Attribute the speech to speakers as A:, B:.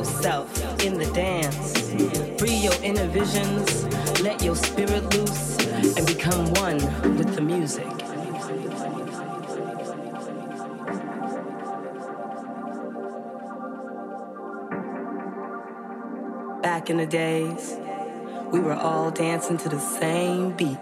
A: Yourself in the dance. Free your inner visions. Let your spirit loose and become one with the music. Back in the days, we were all dancing to the same beat.